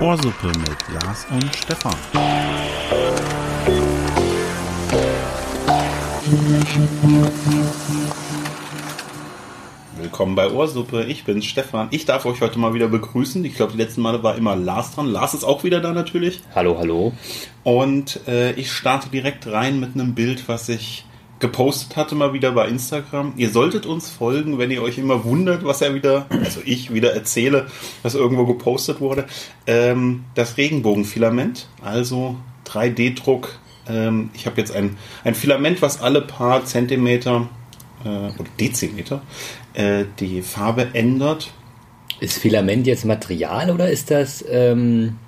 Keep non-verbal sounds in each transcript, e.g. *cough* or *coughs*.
Ohrsuppe mit Lars und Stefan. Willkommen bei Ohrsuppe. Ich bin Stefan. Ich darf euch heute mal wieder begrüßen. Ich glaube, die letzten Male war immer Lars dran. Lars ist auch wieder da natürlich. Hallo, hallo. Und äh, ich starte direkt rein mit einem Bild, was ich gepostet hatte mal wieder bei Instagram. Ihr solltet uns folgen, wenn ihr euch immer wundert, was er wieder, also ich wieder erzähle, was irgendwo gepostet wurde. Ähm, das Regenbogenfilament, also 3D-Druck. Ähm, ich habe jetzt ein, ein Filament, was alle paar Zentimeter äh, oder Dezimeter äh, die Farbe ändert. Ist Filament jetzt Material oder ist das ähm,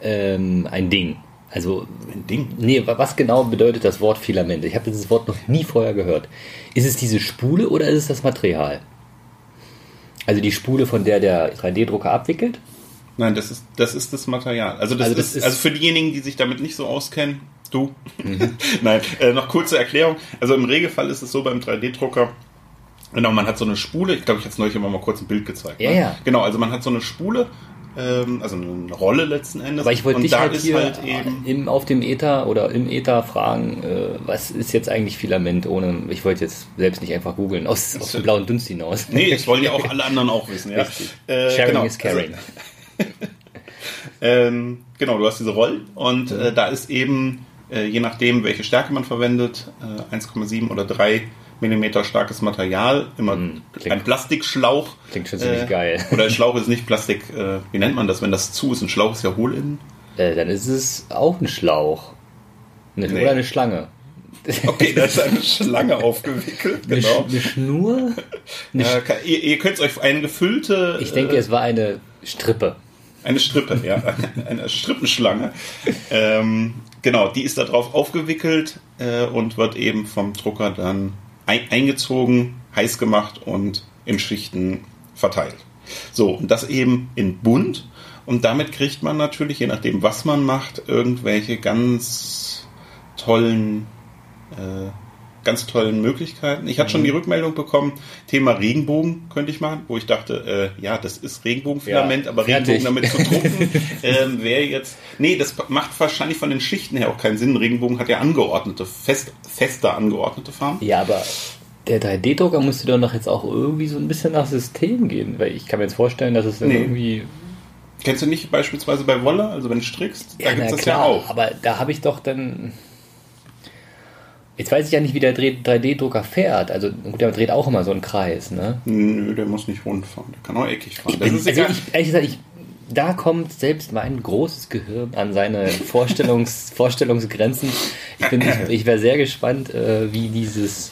ähm, ein Ding? Also, Ein Ding. nee, wa- was genau bedeutet das Wort Filament? Ich habe dieses Wort noch nie vorher gehört. Ist es diese Spule oder ist es das Material? Also die Spule, von der der 3D-Drucker abwickelt? Nein, das ist das, ist das Material. Also das, Also das ist, ist- also für diejenigen, die sich damit nicht so auskennen, du. *laughs* Nein, äh, noch kurze Erklärung. Also im Regelfall ist es so beim 3D-Drucker, genau, man hat so eine Spule, ich glaube, ich habe es neulich immer mal kurz ein Bild gezeigt. Ja, ne? ja. Genau, also man hat so eine Spule, ähm, also eine Rolle letzten Endes. Aber ich wollte dich halt hier halt eben. im, auf dem Ether oder im Ether fragen, äh, was ist jetzt eigentlich Filament ohne, ich wollte jetzt selbst nicht einfach googeln, aus, aus dem blauen Dunst hinaus. Nee, das wollen ja auch alle anderen auch wissen, ja. Äh, Sharing genau. is caring. *laughs* Ähm, genau, du hast diese Rollen und Mhm. äh, da ist eben, äh, je nachdem, welche Stärke man verwendet, äh, 1,7 oder 3 Millimeter starkes Material, immer klingt- ein Plastikschlauch. Klingt schon ziemlich geil. *laughs* Oder Schlauch ist nicht Plastik, äh, wie nennt man das, wenn das zu ist? Ein Schlauch ist ja hohl innen. Äh, dann ist es auch ein Schlauch. Eine, Nee. Oder eine Schlange. Okay, da ist *laughs* eine Schlange aufgewickelt, Eine, genau. Sch- eine Schnur? Eine Äh, kann- ihr, ihr könnt euch eine gefüllte, Ich denke, äh, es war eine Strippe. Eine Strippe, ja. *laughs* Eine Strippenschlange. Ähm, genau, die ist da drauf aufgewickelt äh, und wird eben vom Drucker dann ein, eingezogen, heiß gemacht und in Schichten verteilt. So, und das eben in bunt. Und damit kriegt man natürlich, je nachdem, was man macht, irgendwelche ganz tollen äh, ganz tollen Möglichkeiten. Ich hatte schon die Rückmeldung bekommen, Thema Regenbogen könnte ich machen, wo ich dachte, äh, ja, das ist Regenbogenfilament, Ja, aber. Regenbogen damit zu drucken, *laughs* ähm, wäre jetzt, nee, das macht wahrscheinlich von den Schichten her auch keinen Sinn. Regenbogen hat ja angeordnete, fest, fester angeordnete Farben. Ja, aber der 3D-Drucker musste doch noch jetzt auch irgendwie so ein bisschen nach System gehen. Weil ich kann mir jetzt vorstellen, dass es dann Nee. irgendwie. Kennst du nicht beispielsweise bei Wolle, also wenn du strickst, da gibt na es das klar, ja auch. Aber da habe ich doch dann. Jetzt weiß ich ja nicht, wie der 3D-Drucker fährt. Also, gut, der dreht auch immer so einen Kreis, ne? Nö, der muss nicht rund fahren, der kann auch eckig fahren. Das Bin, also ich, ehrlich gesagt, ich, da kommt selbst mein großes Gehirn an seine Vorstellungs, *laughs* Vorstellungsgrenzen. Ich, bin- ich, ich wäre sehr gespannt, äh, wie dieses,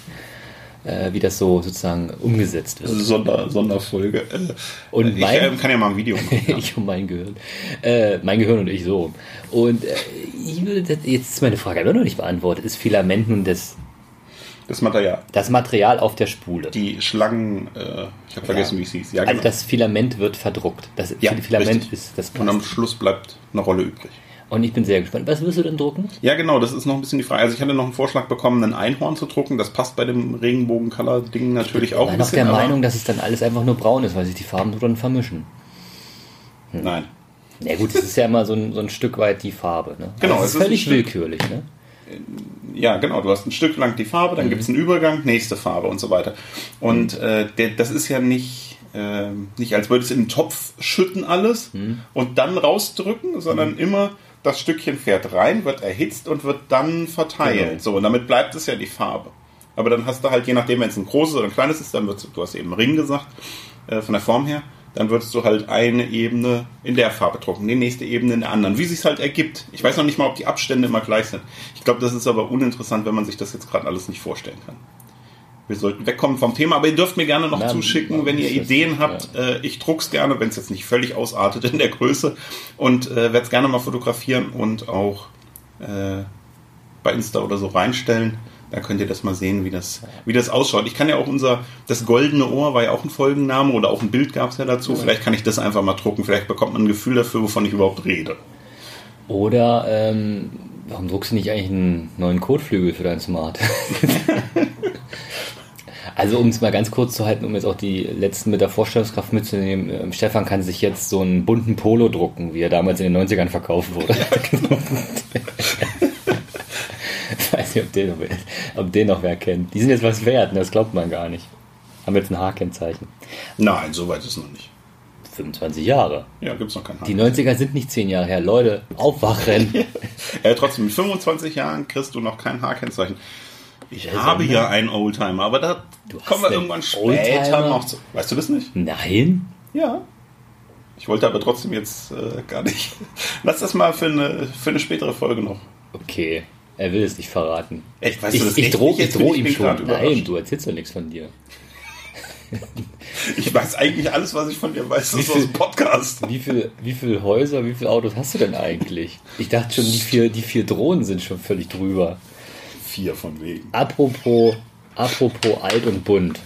äh, wie das so sozusagen umgesetzt wird. Sonder, Sonderfolge. Äh, Und ich äh, kann ja mal ein Video machen. *laughs* Ja. ich und mein Gehirn. Äh, mein Gehirn und ich so. Und äh, ich würde, jetzt ist meine Frage immer noch nicht beantwortet. Ist Filament nun das, Das Material. das Material auf der Spule? Die Schlangen, äh, ich habe vergessen, Ja. wie es hieß. Ja, Also genau. das Filament wird verdruckt. Das Ja, Filament richtig. ist das Und am Plastik. Schluss bleibt eine Rolle übrig. Und ich bin sehr gespannt. Was wirst du denn drucken? Ja, genau, das ist noch ein bisschen die Frage. Also ich hatte noch einen Vorschlag bekommen, ein Einhorn zu drucken. Das passt bei dem Regenbogen-Color-Ding natürlich auch war ein noch bisschen. der Meinung, dass es dann alles einfach nur braun ist, weil sich die Farben so dann vermischen. Nein. Ja gut, es ist ja immer so ein, so ein Stück weit die Farbe. Ne? Genau, Aber es ist ist völlig ein Stück- willkürlich. Ne? Ja, genau. Du hast ein Stück lang die Farbe, dann Mhm. gibt es einen Übergang, nächste Farbe und so weiter. Und äh, der, das ist ja nicht, ähm, nicht, als würde es in den Topf schütten alles Mhm. und dann rausdrücken, sondern immer das Stückchen fährt rein, wird erhitzt und wird dann verteilt. Genau. So, und damit bleibt es ja die Farbe. Aber dann hast du halt, je nachdem, wenn es ein großes oder ein kleines ist, dann wird du hast eben Ring gesagt, äh, von der Form her, dann würdest du halt eine Ebene in der Farbe drucken, die nächste Ebene in der anderen, wie sich's halt ergibt. Ich weiß noch nicht mal, ob die Abstände immer gleich sind. Ich glaube, das ist aber uninteressant, wenn man sich das jetzt gerade alles nicht vorstellen kann. Wir sollten wegkommen vom Thema, aber ihr dürft mir gerne noch Na, zuschicken, wenn ihr Ideen habt. Äh, ich druck's gerne, wenn es jetzt nicht völlig ausartet in der Größe und äh, werde es gerne mal fotografieren und auch äh, bei Insta oder so reinstellen. Da könnt ihr das mal sehen, wie das, wie das ausschaut. Ich kann ja auch unser, das goldene Ohr war ja auch ein Folgenname oder auch ein Bild gab es ja dazu. Vielleicht kann ich das einfach mal drucken. Vielleicht bekommt man ein Gefühl dafür, wovon ich überhaupt rede. Oder ähm, warum druckst du nicht eigentlich einen neuen Kotflügel für dein Smart? *laughs* *laughs* Also um es mal ganz kurz zu halten, um jetzt auch die letzten mit der Vorstellungskraft mitzunehmen, ähm, Stefan kann sich jetzt so einen bunten Polo drucken, wie er damals in den 90ern verkauft wurde. *laughs* ich weiß nicht, ob den, noch, ob den noch wer kennt. Die sind jetzt was wert, ne? das glaubt man gar nicht. Haben jetzt ein H-Kennzeichen. Nein, so weit ist es noch nicht. 25 Jahre. Ja, gibt es noch kein H. Die 90er sind nicht 10 Jahre her. Leute, aufwachen. *laughs* äh, trotzdem, mit 25 Jahren kriegst du noch kein H-Kennzeichen. Ich Ja, habe ja einen Oldtimer, aber da kommen wir irgendwann später Oldtimer? noch zu. Weißt du das nicht? Nein? Ja. Ich wollte aber trotzdem jetzt äh, gar nicht. Lass das mal für eine, für eine spätere Folge noch. Okay. Er will es nicht verraten. Echt, weißt ich du das ich drohe droh ihm schon. Nein, du erzählst doch nichts von dir. Ich weiß eigentlich alles, was ich von dir weiß. Das Wie ist aus viel- dem Podcast. Wie viel, wie viel Häuser, wie viele Autos hast du denn eigentlich? Ich dachte schon, die vier, die vier Drohnen sind schon völlig drüber. Vier von wegen. Apropos, apropos alt und bunt.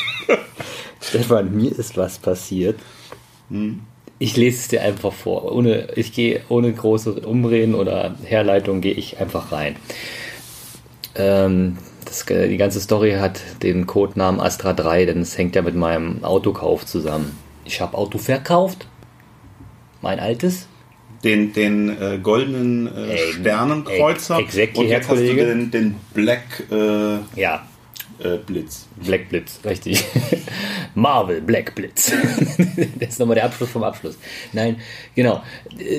*laughs* Stefan, mir ist was passiert. Ich lese es dir einfach vor. Ohne, ich gehe ohne große Umreden oder Herleitung gehe ich einfach rein. Ähm, das, die ganze Story hat den Codenamen Astra 3, denn es hängt ja mit meinem Autokauf zusammen. Ich habe Auto verkauft. Mein altes. Den, den äh, goldenen äh, Sternenkreuzer. ex- exactly, und jetzt hast du den, den Black äh, Ja, äh, Blitz. Black Blitz, richtig. *laughs* Marvel Black Blitz. *laughs* das ist nochmal der Abschluss vom Abschluss. Nein, genau.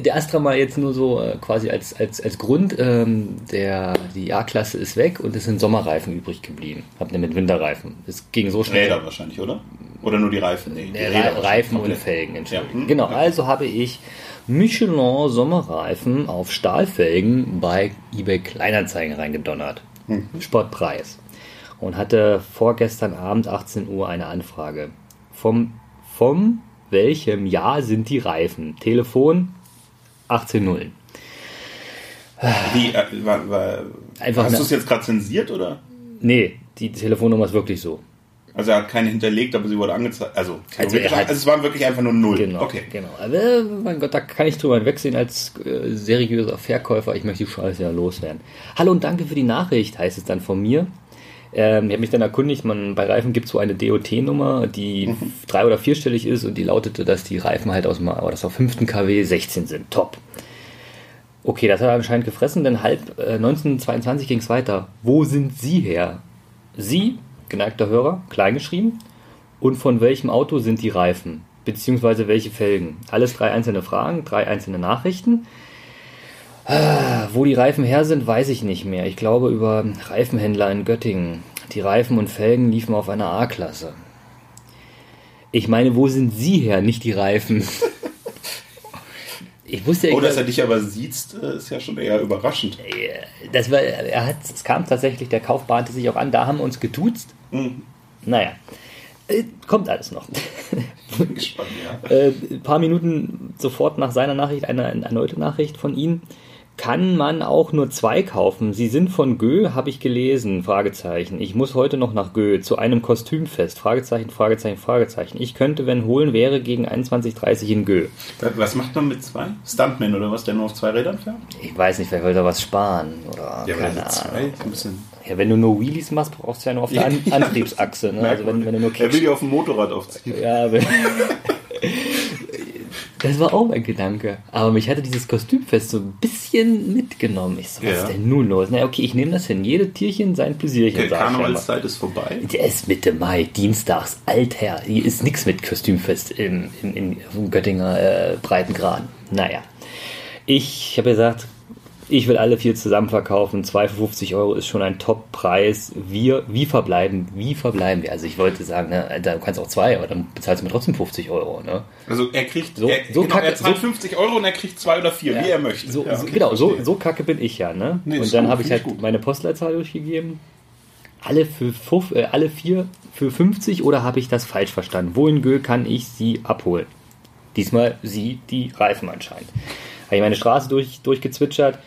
Der Astra mal jetzt nur so äh, quasi als, als, als Grund. Ähm, der, die A-Klasse ist weg und es sind Sommerreifen übrig geblieben. Hab ne mit Winterreifen. Es ging so schnell. Räder wahrscheinlich, oder? Oder nur die Reifen? Nee, die Räder Reifen und. Felgen, entschuldigung. Ja, hm, Genau, okay. also habe ich Michelin Sommerreifen auf Stahlfelgen bei eBay Kleinanzeigen reingedonnert. Hm. Sportpreis. Und hatte vorgestern Abend 18 Uhr eine Anfrage. Vom, vom welchem Jahr sind die Reifen? Telefon 18 Nullen. Wie, äh, war, war, Einfach hast du es jetzt gerade zensiert, oder? Nee, die Telefonnummer ist wirklich so. Also er hat keine hinterlegt, aber sie wurde angezeigt. Also, Also er hat- also es waren wirklich einfach nur null. Genau, Okay. genau. Aber äh, mein Gott, da kann ich drüber hinwegsehen als äh, seriöser Verkäufer. Ich möchte die Scheiße ja loswerden. Hallo und danke für die Nachricht, heißt es dann von mir. Ähm, ich habe mich dann erkundigt, man, bei Reifen gibt es so eine DOT-Nummer, die Mhm. drei- oder vierstellig ist und die lautete, dass die Reifen halt aus dem oder das auf 5. KW 16 sind. Top. Okay, das hat er anscheinend gefressen, denn halb äh, 1922 ging es weiter. Wo sind Sie her? Sie, geneigter Hörer, kleingeschrieben. Und von welchem Auto sind die Reifen? Beziehungsweise welche Felgen? Alles drei einzelne Fragen, drei einzelne Nachrichten. Ah, wo die Reifen her sind, weiß ich nicht mehr. Ich glaube über Reifenhändler in Göttingen. Die Reifen und Felgen liefen auf einer A-Klasse. Ich meine, wo sind Sie her, nicht die Reifen? *laughs* Ich wusste ja, Oh, dass er dich aber sieht, äh, ist ja schon eher überraschend. das war, er hat, es kam tatsächlich, der Kauf bahnte sich auch an, da haben wir uns geduzt. Hm, Naja, äh, kommt alles noch. bin gespannt, ja. äh, ein paar Minuten sofort nach seiner Nachricht eine, eine erneute Nachricht von ihm. Kann man auch nur zwei kaufen? Sie sind von Gö, habe ich gelesen, Fragezeichen. Ich muss heute noch nach Gö zu einem Kostümfest, Fragezeichen, Fragezeichen, Fragezeichen. Ich könnte, wenn holen wäre, gegen 21.30 in Gö. Was macht man mit zwei? Stuntman oder was, der nur auf zwei Rädern fährt? Ich weiß nicht, wer will da was sparen oder Ja, keine zwei, Ahnung. ein bisschen. Ja, wenn du nur Wheelies machst, brauchst du ja nur auf der *laughs* An Ja, Antriebsachse. Ne? Also wenn, wenn du nur er will die auf dem Motorrad aufziehen. Ja, aber *laughs* das war auch mein Gedanke. Aber mich hatte dieses Kostümfest so ein bisschen mitgenommen. Ich so, was Ja. ist denn nun los? Na okay, ich nehme das hin. Jede Tierchen sein Pläsierchen. Die. Karnevalszeit ist vorbei. Der ist Mitte Mai, dienstags, Altherr. Hier ist nichts mit Kostümfest im, im, im, im Göttinger äh, Breitengraden. Naja. Ich habe gesagt, ich will alle vier zusammen verkaufen. 2 für 50 Euro ist schon ein Top-Preis. Wir, wie verbleiben, wie verbleiben wir? Also ich wollte sagen, ne, du kannst auch zwei, aber dann bezahlst du mir trotzdem 50 Euro. Ne? Also er kriegt So- er, so genau, kacke- er zahlt so- 50 Euro und er kriegt zwei oder vier, wie er möchte. So, Ja, okay, genau, so, so kacke bin ich ja. Ne? Nee, und dann habe ich halt gut. meine Postleitzahl durchgegeben. Alle für, äh, alle vier für 50 oder habe ich das falsch verstanden? Wo in Gö kann ich sie abholen? Diesmal sie die Reifen anscheinend. Habe ich meine Straße durch, durchgezwitschert.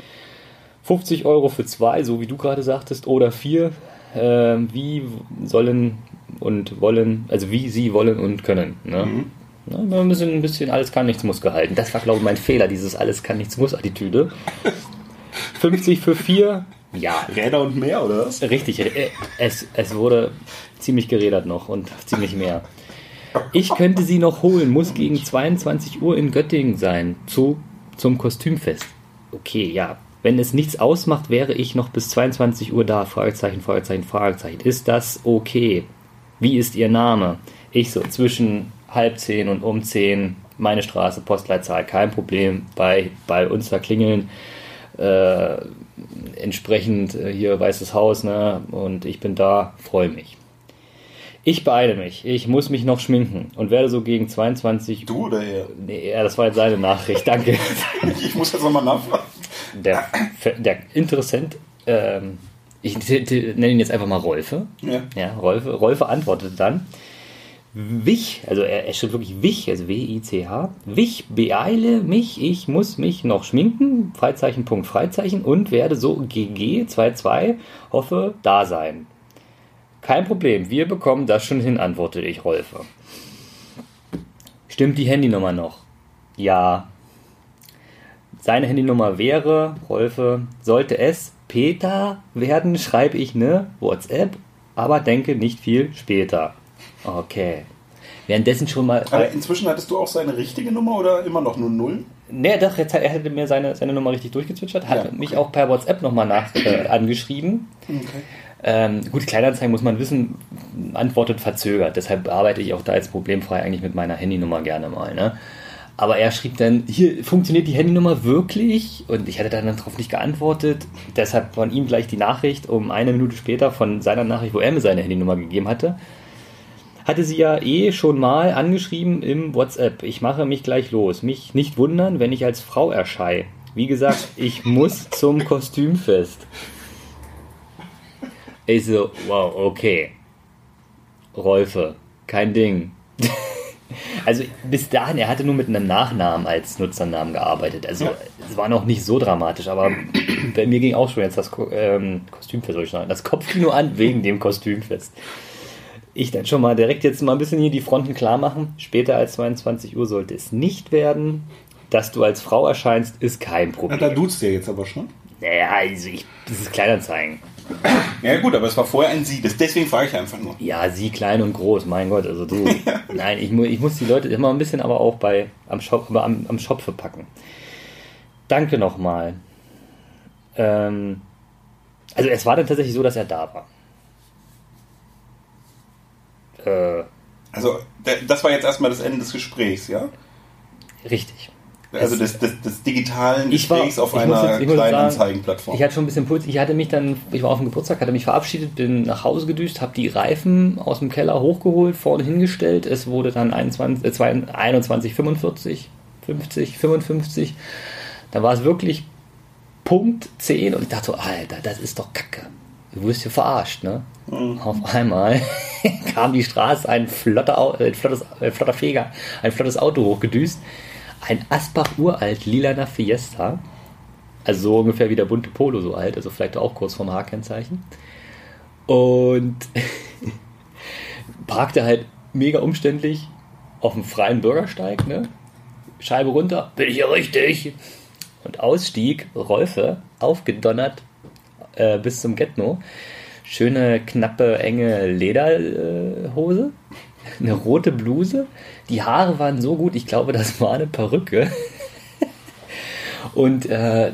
50 Euro für zwei, so wie du gerade sagtest, oder vier. Ähm, wie sollen und wollen, also wie sie wollen und können. Ne? Mhm. Na, ein bisschen, ein bisschen alles kann, nichts muss gehalten. Das war, glaube ich, mein Fehler, dieses alles kann, nichts muss Attitüde. 50 für 4, Ja, Räder und mehr, oder was? richtig. äh, Es, es wurde ziemlich gerädert noch und ziemlich mehr. Ich könnte sie noch holen, muss gegen 22 Uhr in Göttingen sein, zu, zum Kostümfest. Okay, ja. Wenn es nichts ausmacht, wäre ich noch bis 22 Uhr da. Fragezeichen, Fragezeichen, Fragezeichen. Ist das okay? Wie ist Ihr Name? Ich so, zwischen halb zehn und um zehn, meine Straße, Postleitzahl, kein Problem. Bei, bei uns da klingeln. Äh, entsprechend äh, hier Weißes Haus, ne? Und ich bin da, freue mich. Ich beeile mich. Ich muss mich noch schminken und werde so gegen 22 Du oder er? Nee, ja, das war jetzt seine Nachricht, danke. *laughs* Ich muss jetzt nochmal nachfragen. Der, der Interessent, ähm, ich nenne ihn jetzt einfach mal Rolfe. Ja. Ja, Rolfe, Rolfe antwortete dann, Wich, also er, er schreibt wirklich Wich, also W-I-C-H, Wich, beeile mich, ich muss mich noch schminken, Freizeichen, Punkt, Freizeichen und werde so GG 22, hoffe, da sein. Kein Problem, wir bekommen das schon hin, antwortete ich Rolfe. Stimmt die Handynummer noch? Ja. Seine Handynummer wäre, Rolfe, sollte es Peter werden, schreibe ich ne WhatsApp, aber denke nicht viel später. Okay. Währenddessen schon mal. Aber inzwischen hattest du auch seine richtige Nummer oder immer noch nur Null? Ne, doch, jetzt, hat- er hatte mir seine, seine Nummer richtig durchgezwitschert, hat Ja, okay. mich auch per WhatsApp nochmal nach, äh, angeschrieben. Okay. Ähm, gut, Kleinanzeigen muss man wissen, antwortet verzögert. Deshalb arbeite ich auch da jetzt problemfrei eigentlich mit meiner Handynummer gerne mal. Ne? Aber er schrieb dann, hier funktioniert die Handynummer wirklich? Und ich hatte dann darauf nicht geantwortet. Deshalb von ihm gleich die Nachricht, um eine Minute später von seiner Nachricht, wo er mir seine Handynummer gegeben hatte. Hatte sie ja eh schon mal angeschrieben im WhatsApp. Ich mache mich gleich los. Mich nicht wundern, wenn ich als Frau erscheine. Wie gesagt, ich muss zum Kostümfest. Ich so, wow, okay. Rolfe, kein Ding. *laughs* Also bis dahin, er hatte nur mit einem Nachnamen als Nutzernamen gearbeitet. Also Ja. es war noch nicht so dramatisch, aber *clears throat* bei mir ging auch schon jetzt das Ko ähm, Kostümfest, soll ich sagen, das Kopfkino *laughs* an wegen dem Kostümfest. Ich dann schon mal direkt jetzt mal ein bisschen hier die Fronten klar machen. Später als 22 Uhr sollte es nicht werden. Dass du als Frau erscheinst, ist kein Na, Problem. da duzt der jetzt aber schon. Naja, also ich, das ist Kleinanzeigen. *coughs* Ja gut, aber es war vorher ein Sie. Das, deswegen frage ich einfach nur. Ja, sie klein und groß, mein Gott, also du. *laughs* Nein, ich, mu ich muss die Leute immer ein bisschen aber auch bei am Shop, aber am, am Shop verpacken. Danke nochmal. Ähm, also es war dann tatsächlich so, dass er da war. Äh, Also da- das war jetzt erstmal das Ende des Gesprächs, ja? richtig. Also Es- des, des, des digitalen war- Gesprächs auf einer jetzt- kleinen Anzeigenplattform. Ich hatte schon ein bisschen Puls. Ich hatte mich dann, ich war auf dem Geburtstag, hatte mich verabschiedet, bin nach Hause gedüst, habe die Reifen aus dem Keller hochgeholt, vorne hingestellt. Es wurde dann 21, äh, 22, 21 45, 50, 55. Da war es wirklich Punkt 10 und ich dachte so, Alter, das ist doch Kacke. Du wirst hier verarscht, ne? Auf einmal *laughs* kam die Straße ein flotter, äh, flottes, äh, flotter Feger, ein flottes Auto hochgedüst. Ein Asbach uralt lilaner Fiesta. Also so ungefähr wie der bunte Polo so alt, also vielleicht auch kurz vorm H-Kennzeichen. Und *laughs* parkte halt mega umständlich auf dem freien Bürgersteig, ne? Scheibe runter, bin ich hier richtig? Und ausstieg Rolfe, aufgedonnert äh, bis zum Getno. Schöne, knappe, enge Lederhose, eine rote Bluse. Die Haare waren so gut, ich glaube, das war eine Perücke. Und äh,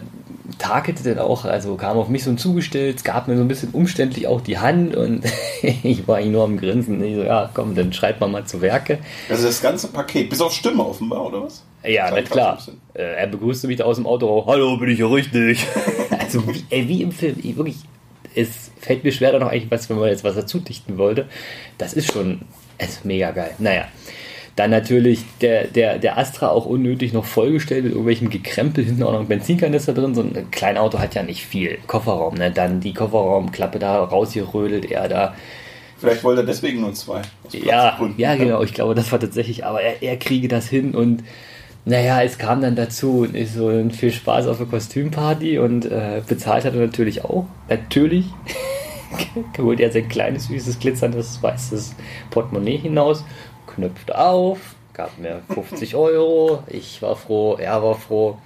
takelte dann auch, also kam auf mich so zugestellt, gab mir so ein bisschen umständlich auch die Hand und *laughs* ich war eigentlich nur am Grinsen. Ich so, ja, komm, dann schreibt man mal zu Werke. Also das ganze Paket, bis auf Stimme offenbar, oder was? Ja, na klar. ein. Äh, er begrüßte mich da aus dem Auto. Hallo, bin ich hier richtig? *laughs* also wie, ey, wie im Film. Ich, wirklich, es fällt mir schwer da noch eigentlich was, wenn man jetzt was dazu dichten wollte. Das ist schon es ist mega geil. Naja. Dann natürlich der, der, der Astra auch unnötig noch vollgestellt mit irgendwelchem Gekrempel, hinten auch noch ein Benzinkanister drin. So ein Kleinauto hat ja nicht viel. Kofferraum, ne? Dann die Kofferraumklappe da rausgerödelt, er da Vielleicht wollte er deswegen nur zwei. ja, ja, genau. Ich glaube, das war tatsächlich, aber er, er kriege das hin und naja, es kam dann dazu und ist so ein viel Spaß auf der Kostümparty und äh, bezahlt hat er natürlich auch. Natürlich. *laughs* *laughs* Holt er sein kleines, süßes, glitzerndes, weißes Portemonnaie hinaus, knüpft auf, gab mir 50 *laughs* Euro. Ich war froh, er war froh.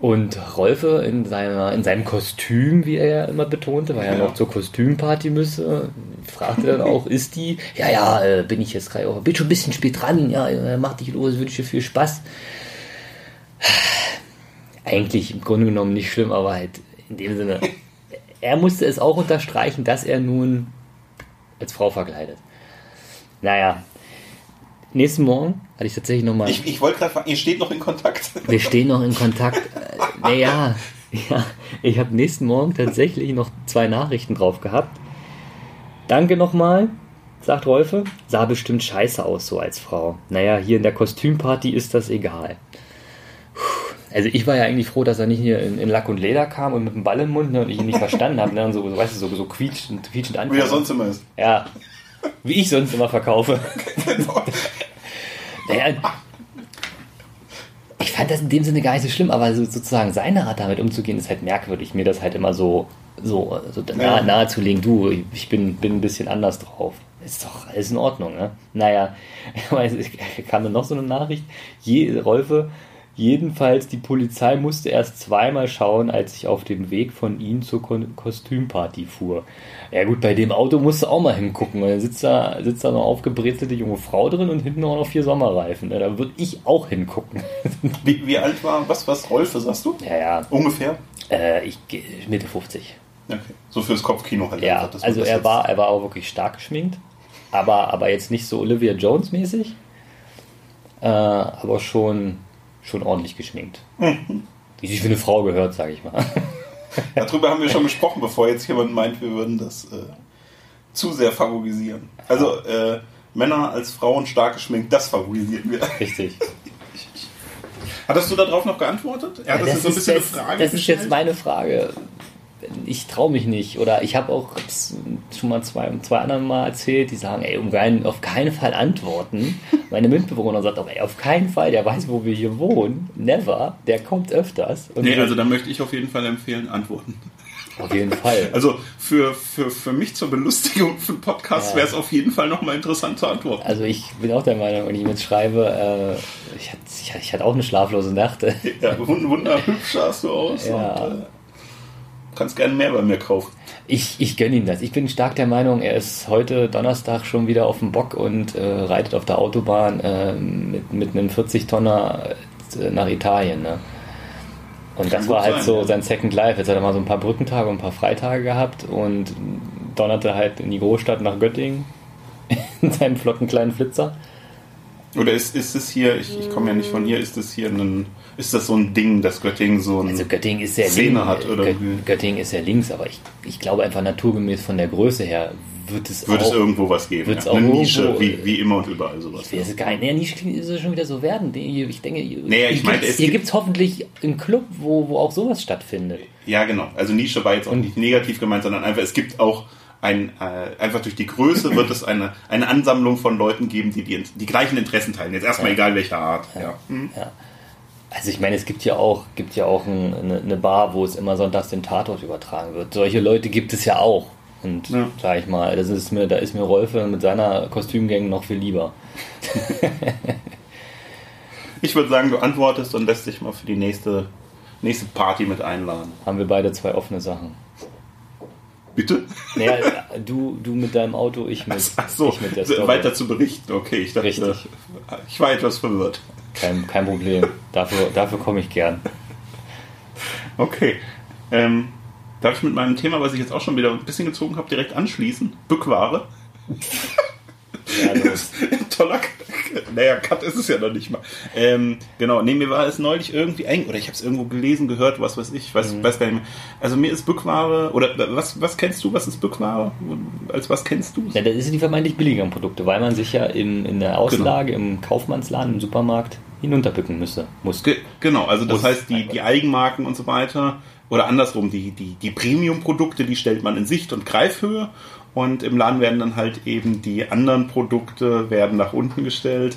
Und Rolfe in, seiner, in seinem Kostüm, wie er ja immer betonte, weil er Ja. noch zur Kostümparty müsse, fragte dann auch, ist die? Ja, ja, äh, bin ich jetzt gerade, oh, bin schon ein bisschen spät dran, ja, äh, mach dich los, wünsche dir viel Spaß. Eigentlich im Grunde genommen nicht schlimm, aber halt in dem Sinne, er musste es auch unterstreichen, dass er nun als Frau verkleidet. Naja, nächsten Morgen hatte ich tatsächlich nochmal. Ich, ich wollte gerade fragen, ihr steht noch in Kontakt. Wir stehen noch in Kontakt. *laughs* Äh, Naja, ja, ich habe nächsten Morgen tatsächlich noch zwei Nachrichten drauf gehabt. Danke nochmal, sagt Rolfe. Sah bestimmt scheiße aus so als Frau. Naja, hier in der Kostümparty ist das egal. Also ich war ja eigentlich froh, dass er nicht hier in, in Lack und Leder kam und mit dem Ball im Mund ne, und ich ihn nicht verstanden habe. Ne, und so, so, weißt du, so, so quietschend, quietschend Wie er sonst immer ist. Ja, wie ich sonst immer verkaufe. *laughs* Naja, ich fand das in dem Sinne gar nicht so schlimm, aber so, sozusagen seine Art damit umzugehen ist halt merkwürdig. Mir das halt immer so, so, so nahe, Ja. nahezulegen, du, ich bin, bin ein bisschen anders drauf. Ist doch alles in Ordnung, ne? Naja, *laughs* es kam dann noch so eine Nachricht. Je, Rolfe, jedenfalls, die Polizei musste erst zweimal schauen, als ich auf dem Weg von ihnen zur Kon Kostümparty fuhr. Ja gut, bei dem Auto musst du auch mal hingucken, weil da sitzt da, sitzt da eine aufgebrezelte junge Frau drin und hinten auch noch vier Sommerreifen. ne? Da würde ich auch hingucken. *laughs* Wie, wie alt war, was, was, Rolfe, sagst du? ja, ja, Ungefähr? äh, ich Mitte 50. Okay. So fürs Kopfkino halt. Ja, man also er jetzt- war, er war auch wirklich stark geschminkt, aber, aber jetzt nicht so Olivia Jones mäßig, äh, aber schon, schon ordentlich geschminkt. Mhm. Wie sich für eine Frau gehört, sage ich mal. *laughs* Darüber haben wir schon gesprochen, bevor jetzt jemand meint, wir würden das äh, zu sehr favorisieren. Also äh, Männer als Frauen stark geschminkt, das favorisieren wir. Richtig. Hattest du darauf noch geantwortet? Er hat das, jetzt so ein bisschen jetzt, eine Frage das ist jetzt meine Frage. Ich traue mich nicht. Oder ich habe auch schon mal zwei, zwei anderen Mal erzählt, die sagen, ey, um keinen, auf keinen Fall antworten. Meine Mitbewohner sagt auch, ey, auf keinen Fall, der weiß, wo wir hier wohnen. Never. Der kommt öfters. Und Nee, also da möchte ich auf jeden Fall empfehlen, antworten. auf jeden Fall. *laughs* Also für, für, für mich zur Belustigung für einen Podcast Ja. wäre es auf jeden Fall nochmal interessant zu antworten. Also ich bin auch der Meinung, wenn ich jetzt schreibe, äh, ich, hatte, ich, hatte auch eine schlaflose Nacht. Ja, wund- wunderhübsch sahst du aus Ja. und äh, kannst gerne mehr bei mir kaufen. Ich, ich gönne ihm das. Ich bin stark der Meinung, er ist heute Donnerstag schon wieder auf dem Bock und äh, reitet auf der Autobahn äh, mit, mit einem 40-Tonner äh, nach Italien. Ne? Und Kann das war halt sein, so ja. sein Second Life. Jetzt hat er mal so ein paar Brückentage und ein paar Freitage gehabt und donnerte halt in die Großstadt nach Göttingen *laughs* in seinem flotten kleinen Flitzer. Oder ist, ist es hier, ich, ich komme ja nicht von hier, ist es hier ein, ist das so ein Ding, dass Göttingen so ein. Also Göttingen ist sehr Szene links. hat, oder? Göttingen ist sehr links, aber ich, ich glaube einfach naturgemäß von der Größe her wird es wird auch... es irgendwo was geben? wird's Ja. auch Eine Nische, wie, wie immer und überall sowas. Ich weiß es gar nicht. Naja, nicht ist es schon wieder so werden. Ich denke, Naja, ich hier meine, gibt's- es hier gibt- gibt es hoffentlich einen Club, wo, wo auch sowas stattfindet. Ja, genau. Also Nische war jetzt auch Und- nicht negativ gemeint, sondern einfach, es gibt auch ein, äh, einfach durch die Größe wird es eine, eine Ansammlung von Leuten geben, die die, die gleichen Interessen teilen. Jetzt erstmal Ja. egal welcher Art. Ja. Hm. Also ich meine, es gibt ja auch, gibt ja auch ein, eine, eine Bar, wo es immer sonntags den Tatort übertragen wird. Solche Leute gibt es ja auch. Und Ja. sag ich mal, das ist mir, da ist mir Rolfe mit seiner Kostümgang noch viel lieber. *laughs* Ich würde sagen, du antwortest und lässt dich mal für die nächste, nächste Party mit einladen. Haben wir beide zwei offene Sachen. Bitte? Naja, du, du mit deinem Auto, ich mit, Ach so, ich mit der Story. weiter zu berichten. Okay, ich dachte, Richtig. ich war etwas verwirrt. Kein, kein Problem. Dafür, dafür komme ich gern. Okay. Ähm, darf ich mit meinem Thema, was ich jetzt auch schon wieder ein bisschen gezogen habe, direkt anschließen? Bückware. Ja, los. *laughs* Toller Cut. Naja, Cut ist es ja noch nicht mal. Ähm, genau, nee, mir war es neulich irgendwie eng, oder ich habe es irgendwo gelesen, gehört, was weiß ich, weiß, Mhm. weiß gar nicht mehr. Also mir ist Bückware, oder was, was kennst du, was ist Bückware? Als was kennst du? Ja, das sind die vermeintlich billigeren Produkte, weil man sich ja in, in der Auslage, im Kaufmannsladen, im Supermarkt hinunterbücken müsse, muss. Ge genau, also das Muss. heißt, die, die Eigenmarken und so weiter, oder andersrum, die, die, die Premium-Produkte, die stellt man in Sicht- und Greifhöhe und im Laden werden dann halt eben die anderen Produkte werden nach unten gestellt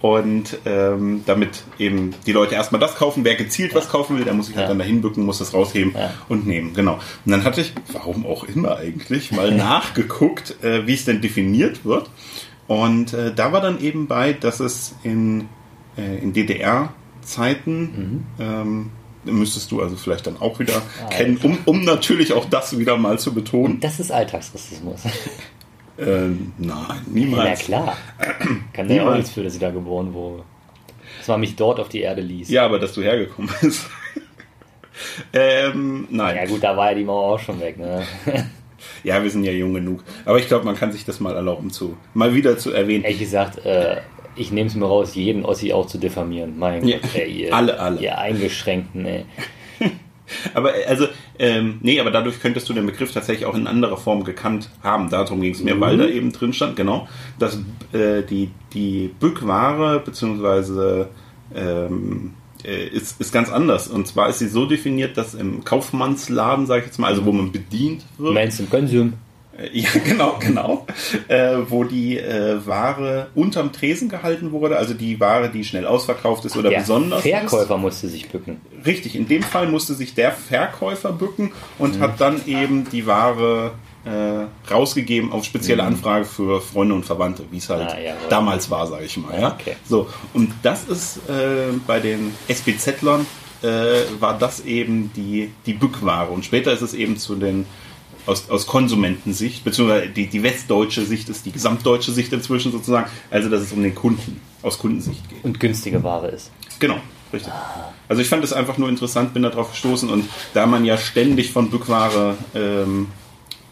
und ähm, damit eben die Leute erstmal das kaufen, wer gezielt was kaufen will, der muss sich halt Ja. dann dahin bücken, muss das rausheben Ja. und nehmen, genau. Und dann hatte ich, warum auch immer eigentlich, mal nachgeguckt, äh, wie es denn definiert wird und äh, da war dann eben bei, dass es in, äh, in DDR-Zeiten ähm, Müsstest du also vielleicht dann auch wieder kennen, um, um natürlich auch das wieder mal zu betonen. Das ist Alltagsrassismus. *laughs* Äh, nein, Na niemals. klar. *clears throat* Kann der auch nichts für, dass ich da geboren wurde. Dass man mich dort auf die Erde ließ. Ja, aber dass du hergekommen bist. *laughs* ähm, nein. Ja gut, da war ja die Mauer auch schon weg, ne? *laughs* Ja, wir sind ja jung genug. Aber ich glaube, man kann sich das mal erlauben, zu, mal wieder zu erwähnen. Ehrlich gesagt, äh, ich nehme es mir raus, jeden Ossi auch zu diffamieren. Mein Ja, Gott, ey, ihr, alle, alle. Ihr Eingeschränkten, ey. *laughs* Aber äh, also, ähm, nee, aber dadurch könntest du den Begriff tatsächlich auch in anderer Form gekannt haben. Darum ging es mir, weil da eben drin stand, genau, dass äh, die, die Bückware beziehungsweise ähm, äh, ist, ist ganz anders. Und zwar ist sie so definiert, dass im Kaufmannsladen, sage ich jetzt mal, also wo man bedient wird, Meinst du im Konsum? Äh, Ja, *laughs* genau, genau. Äh, wo die äh, Ware unterm Tresen gehalten wurde, also die Ware, die schnell ausverkauft ist oder Der besonders Verkäufer musste sich bücken. ist. Richtig, in dem Fall musste sich der Verkäufer bücken Mhm. und hat dann eben die Ware äh, rausgegeben auf spezielle Anfrage für Freunde und Verwandte, wie es halt Mhm. Ah, damals war, sage ich mal. Ja? Okay. So, und das ist äh, bei den SPZ-Lern äh, war das eben die, die Bückware. Und später ist es eben zu den aus, aus Konsumentensicht, beziehungsweise die, die westdeutsche Sicht ist die gesamtdeutsche Sicht inzwischen sozusagen, also dass es um den Kunden aus Kundensicht geht. Und günstige Ware ist. Genau, richtig. Also ich fand es einfach nur interessant, bin da drauf gestoßen und da man ja ständig von Bückware ähm,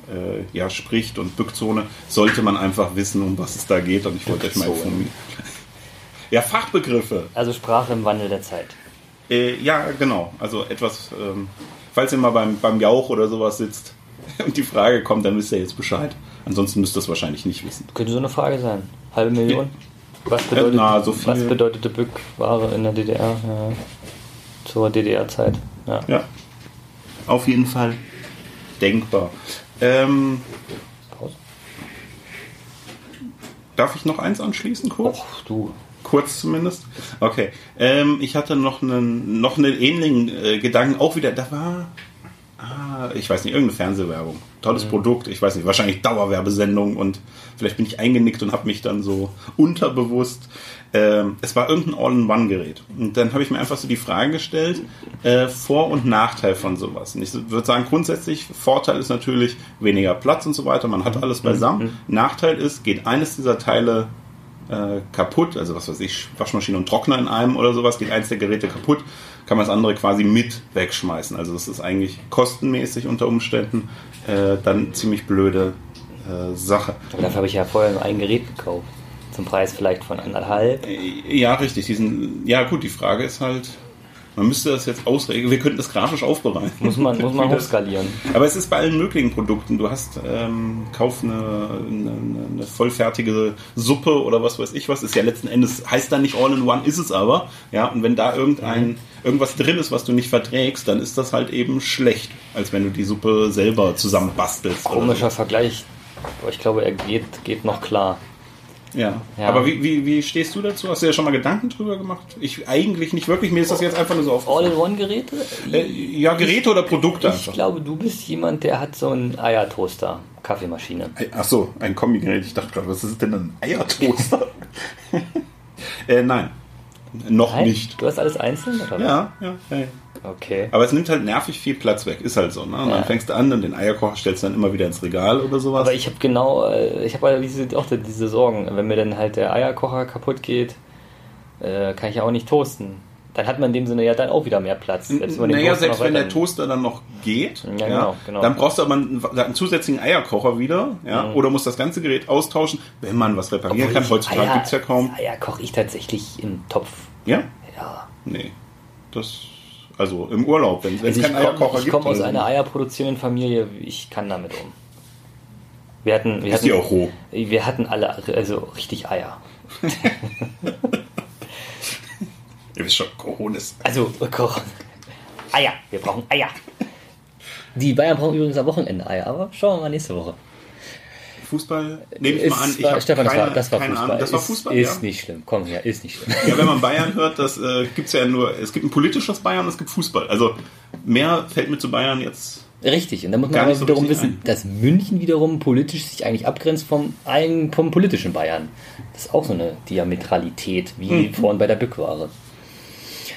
äh, ja, spricht und Bückzone, sollte man einfach wissen, um was es da geht und ich wollte euch mal informieren. Ja, Fachbegriffe. Also Sprache im Wandel der Zeit. Äh, ja, genau. Also etwas, ähm, falls ihr mal beim, beim Jauch oder sowas sitzt *laughs* und die Frage kommt, dann wisst ihr jetzt Bescheid. Ansonsten müsst ihr es wahrscheinlich nicht wissen. Könnte so eine Frage sein. Halbe Million? Was bedeutet, na, so was bedeutete Bückware in der DDR? Ja. Zur DDR-Zeit. Ja. Ja, auf jeden Fall denkbar. Ähm, Pause. darf ich noch eins anschließen, kurz? Och, du. Kurz zumindest. Okay. Ähm, ich hatte noch einen, noch einen ähnlichen äh, Gedanken. Auch wieder, da war, ah, ich weiß nicht, irgendeine Fernsehwerbung. Tolles Produkt, ich weiß nicht, wahrscheinlich Dauerwerbesendung und vielleicht bin ich eingenickt und habe mich dann so *laughs* unterbewusst. Ähm, es war irgendein All-in-One-Gerät. Und dann habe ich mir einfach so die Frage gestellt, äh, Vor- und Nachteil von sowas. Und ich würde sagen, grundsätzlich, Vorteil ist natürlich weniger Platz und so weiter, man hat alles beisammen. Nachteil ist, geht eines dieser Teile äh, kaputt, also was weiß ich, Waschmaschine und Trockner in einem oder sowas, geht eins der Geräte kaputt, kann man das andere quasi mit wegschmeißen. Also das ist eigentlich kostenmäßig unter Umständen äh, dann ziemlich blöde äh, Sache. Aber dafür habe ich ja vorher ein Gerät gekauft. Zum Preis vielleicht von anderthalb. Äh, Ja, richtig. Diesen, ja gut, die Frage ist halt, man müsste das jetzt ausregen, wir könnten das grafisch aufbereiten. *laughs* Muss man, muss man hochskalieren. Aber es ist bei allen möglichen Produkten. Du hast, ähm, kauf eine, eine, eine vollfertige Suppe oder was weiß ich was. Ist ja letzten Endes, heißt da nicht all in one, ist es aber. Ja, und wenn da irgendein, irgendwas drin ist, was du nicht verträgst, dann ist das halt eben schlecht, als wenn du die Suppe selber zusammenbastelst. oder Komischer Vergleich. Aber ich glaube, er geht, geht noch klar. Ja. Ja. Aber wie, wie, wie stehst du dazu? Hast du ja schon mal Gedanken drüber gemacht? Ich eigentlich nicht wirklich. Mir ist das jetzt einfach nur so aufgefallen. All-in-One-Geräte? Äh, ja, Geräte oder Produkte Ich einfach. glaube, du bist jemand, der hat so einen Eiertoaster, Kaffeemaschine. Ach so, ein Kombigerät. Ich dachte gerade, was ist denn ein Eiertoaster? *laughs* äh, nein, noch Nein? nicht. Du hast alles einzeln? Oder was? Ja, ja, ja. Okay. Aber es nimmt halt nervig viel Platz weg. Ist halt so. Ne? Und Ja. dann fängst du an und den Eierkocher stellst du dann immer wieder ins Regal oder sowas. Aber ich habe genau, äh, ich habe halt diese, auch diese Sorgen. Wenn mir dann halt der Eierkocher kaputt geht, äh, kann ich ja auch nicht toasten. Dann hat man in dem Sinne ja dann auch wieder mehr Platz. Selbst wenn naja, selbst wenn der Toaster dann noch geht, Ja, genau, genau. dann brauchst du aber einen, einen zusätzlichen Eierkocher wieder, ja, oder musst das ganze Gerät austauschen, wenn man was reparieren Obwohl kann. Heutzutage Eier- gibt's ja kaum. Eier koche ich tatsächlich im Topf. Ja? Ja. Nee. Das, also im Urlaub, wenn es Also ich keinen Eierkocher komme gibt. komm aus oder so. einer eierproduzierenden Familie, ich kann damit um. Wir hatten, wir Ist die hatten, auch roh? wir hatten alle, also richtig Eier. *laughs* Ihr wisst schon, Coronis. Also, kochen. Eier, wir brauchen Eier. *laughs* Die Bayern brauchen übrigens am Wochenende Eier, aber schauen wir mal nächste Woche. Fußball, nehme ich Ist- mal an. Ich war, Stefan, das keine, war, das war Fußball. Ahnung. Das war ist, Fußball, Ist ja. nicht schlimm. Komm her, ist nicht schlimm. Ja, wenn man *laughs* Bayern hört, das äh, gibt es ja nur, es gibt ein politisches Bayern, es gibt Fußball. Also mehr fällt mir zu Bayern jetzt. Richtig, und da muss man aber so wiederum wissen, dass München wiederum politisch sich eigentlich abgrenzt vom, einen, vom politischen Bayern. Das ist auch so eine Diametralität, wie Mhm. vorhin bei der Bückware.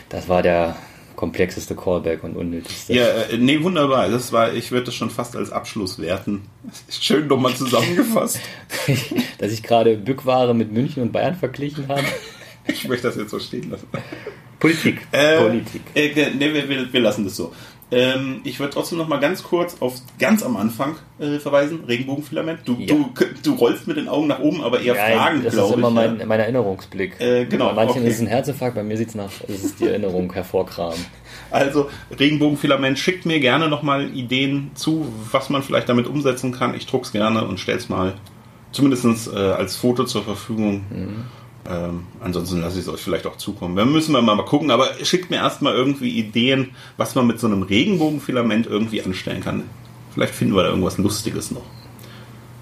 Das war der komplexeste Callback und unnötigste. Ja, äh, nee, wunderbar. Das war, ich würde das schon fast als Abschluss werten. Schön nochmal zusammengefasst. *laughs* Dass ich gerade Bückware mit München und Bayern verglichen habe. Ich möchte das jetzt so stehen lassen. Politik. Äh, Politik. Äh, nee, wir, wir, wir lassen das so. Ähm, ich würde trotzdem noch mal ganz kurz auf ganz am Anfang äh, verweisen. Regenbogenfilament. Du, Ja. du, du rollst mit den Augen nach oben, aber eher Ja, Fragen, das ist glaube ich. immer mein, mein Erinnerungsblick. Äh, genau, Bei manchen okay. ist es ein Herzinfarkt, bei mir sieht es nach, es ist die Erinnerung hervorkramen. Also Regenbogenfilament schickt mir gerne noch mal Ideen zu, was man vielleicht damit umsetzen kann. Ich druck's gerne und stell's mal zumindest äh, als Foto zur Verfügung. Ähm, ansonsten lasse ich es euch vielleicht auch zukommen. Wir müssen wir mal gucken, aber schickt mir erstmal irgendwie Ideen, was man mit so einem Regenbogenfilament irgendwie anstellen kann. Vielleicht finden wir da irgendwas Lustiges noch.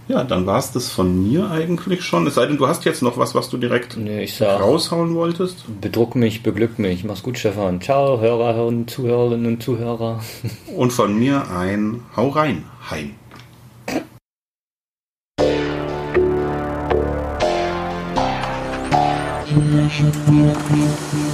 Ja, dann war es das von mir eigentlich schon. Es sei denn, du hast jetzt noch was, was du direkt Nee, ich sag, raushauen wolltest. bedruck mich, beglück mich. Mach's gut, Stefan. Ciao, Hörer und Zuhörerinnen und Zuhörer. Und von mir ein Hau rein, Hein. Thank you.